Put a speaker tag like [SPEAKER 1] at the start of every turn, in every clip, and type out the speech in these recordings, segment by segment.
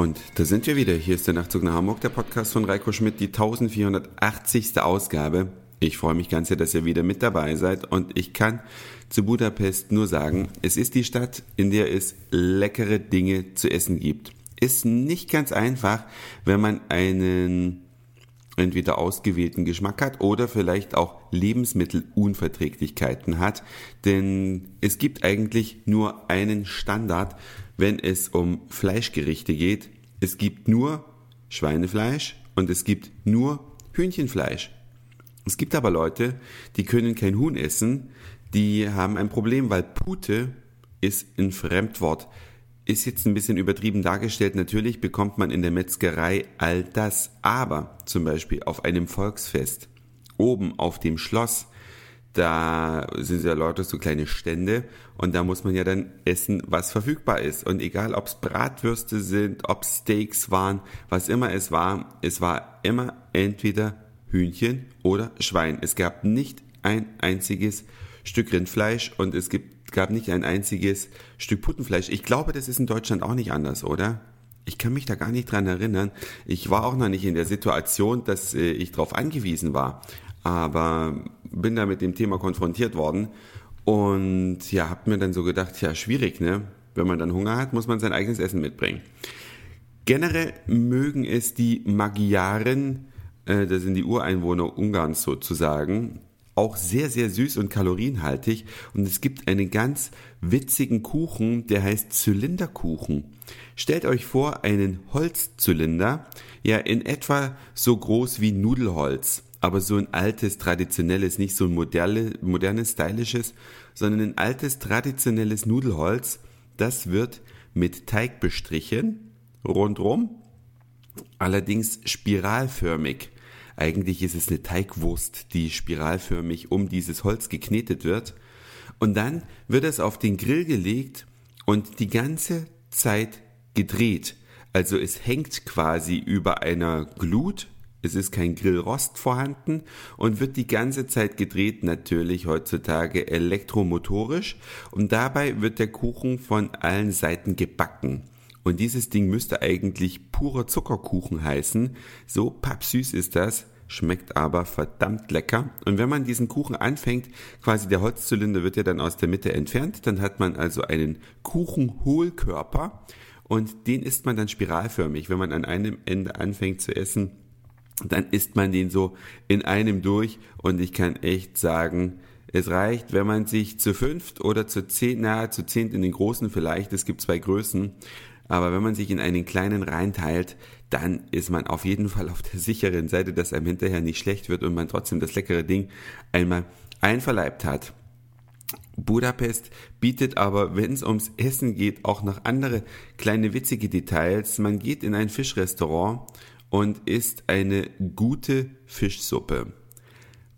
[SPEAKER 1] Und da sind wir wieder. Hier ist der Nachtzug nach Hamburg, der Podcast von Reiko Schmidt, die 1480. Ausgabe. Ich freue mich ganz sehr, dass ihr wieder mit dabei seid und ich kann zu Budapest nur sagen, es ist die Stadt, in der es leckere Dinge zu essen gibt. Ist nicht ganz einfach, wenn man einen entweder ausgewählten Geschmack hat oder vielleicht auch Lebensmittelunverträglichkeiten hat, denn es gibt eigentlich nur einen Standard, wenn es um Fleischgerichte geht. Es gibt nur Schweinefleisch und es gibt nur Hühnchenfleisch. Es gibt aber Leute, die können kein Huhn essen, die haben ein Problem, weil Pute ist ein Fremdwort. Ist jetzt ein bisschen übertrieben dargestellt. Natürlich bekommt man in der Metzgerei all das, aber zum Beispiel auf einem Volksfest, oben auf dem Schloss, da sind ja Leute so kleine Stände und da muss man ja dann essen, was verfügbar ist. Und egal, ob es Bratwürste sind, ob Steaks waren, was immer es war, es war immer entweder Hühnchen oder Schwein. Es gab nicht ein einziges Stück Rindfleisch und es gibt, gab nicht ein einziges Stück Puttenfleisch. Ich glaube, das ist in Deutschland auch nicht anders, oder? Ich kann mich da gar nicht dran erinnern. Ich war auch noch nicht in der Situation, dass äh, ich darauf angewiesen war aber bin da mit dem Thema konfrontiert worden und ja, hab mir dann so gedacht, ja, schwierig, ne? Wenn man dann Hunger hat, muss man sein eigenes Essen mitbringen. Generell mögen es die Magyaren, äh, das sind die Ureinwohner Ungarns sozusagen, auch sehr, sehr süß und kalorienhaltig. Und es gibt einen ganz witzigen Kuchen, der heißt Zylinderkuchen. Stellt euch vor, einen Holzzylinder, ja, in etwa so groß wie Nudelholz aber so ein altes, traditionelles, nicht so ein moderne, modernes, stylisches, sondern ein altes, traditionelles Nudelholz, das wird mit Teig bestrichen, rundrum, allerdings spiralförmig. Eigentlich ist es eine Teigwurst, die spiralförmig um dieses Holz geknetet wird. Und dann wird es auf den Grill gelegt und die ganze Zeit gedreht. Also es hängt quasi über einer Glut, es ist kein Grillrost vorhanden und wird die ganze Zeit gedreht, natürlich heutzutage elektromotorisch. Und dabei wird der Kuchen von allen Seiten gebacken. Und dieses Ding müsste eigentlich purer Zuckerkuchen heißen. So pappsüß ist das, schmeckt aber verdammt lecker. Und wenn man diesen Kuchen anfängt, quasi der Holzzylinder wird ja dann aus der Mitte entfernt, dann hat man also einen Kuchenhohlkörper und den isst man dann spiralförmig. Wenn man an einem Ende anfängt zu essen, dann isst man den so in einem durch und ich kann echt sagen, es reicht, wenn man sich zu fünft oder zu zehn, nahe zu zehnt in den großen vielleicht, es gibt zwei Größen, aber wenn man sich in einen kleinen reinteilt, dann ist man auf jeden Fall auf der sicheren Seite, dass einem hinterher nicht schlecht wird und man trotzdem das leckere Ding einmal einverleibt hat. Budapest bietet aber, wenn es ums Essen geht, auch noch andere kleine witzige Details. Man geht in ein Fischrestaurant und ist eine gute Fischsuppe.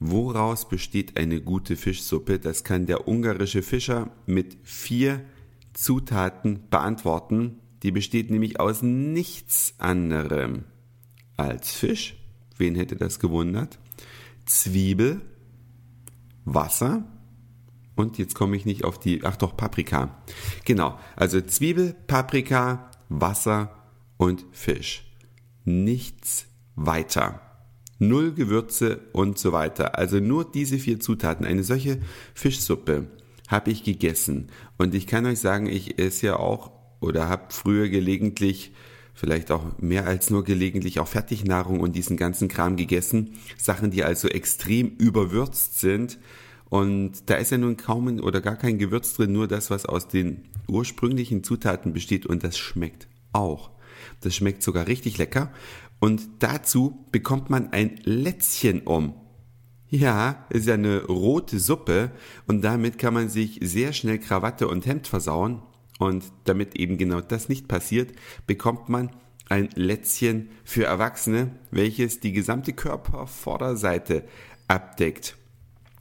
[SPEAKER 1] Woraus besteht eine gute Fischsuppe? Das kann der ungarische Fischer mit vier Zutaten beantworten. Die besteht nämlich aus nichts anderem als Fisch. Wen hätte das gewundert? Zwiebel, Wasser und jetzt komme ich nicht auf die, ach doch, Paprika. Genau, also Zwiebel, Paprika, Wasser und Fisch nichts weiter. Null Gewürze und so weiter. Also nur diese vier Zutaten. Eine solche Fischsuppe habe ich gegessen. Und ich kann euch sagen, ich esse ja auch oder habe früher gelegentlich, vielleicht auch mehr als nur gelegentlich, auch Fertignahrung und diesen ganzen Kram gegessen. Sachen, die also extrem überwürzt sind. Und da ist ja nun kaum oder gar kein Gewürz drin, nur das, was aus den ursprünglichen Zutaten besteht. Und das schmeckt auch. Das schmeckt sogar richtig lecker. Und dazu bekommt man ein Lätzchen um. Ja, ist ja eine rote Suppe und damit kann man sich sehr schnell Krawatte und Hemd versauen. Und damit eben genau das nicht passiert, bekommt man ein Lätzchen für Erwachsene, welches die gesamte Körpervorderseite abdeckt.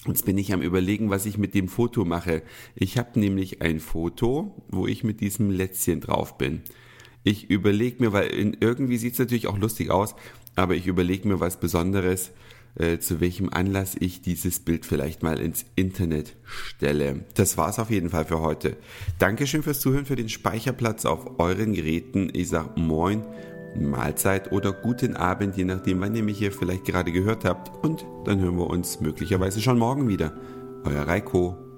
[SPEAKER 1] Jetzt bin ich am überlegen, was ich mit dem Foto mache. Ich habe nämlich ein Foto, wo ich mit diesem Lätzchen drauf bin. Ich überlege mir, weil irgendwie sieht es natürlich auch lustig aus, aber ich überlege mir was Besonderes, äh, zu welchem Anlass ich dieses Bild vielleicht mal ins Internet stelle. Das war's auf jeden Fall für heute. Dankeschön fürs Zuhören, für den Speicherplatz auf euren Geräten. Ich sag Moin, Mahlzeit oder guten Abend, je nachdem, wann ihr mich hier vielleicht gerade gehört habt. Und dann hören wir uns möglicherweise schon morgen wieder. Euer Reiko.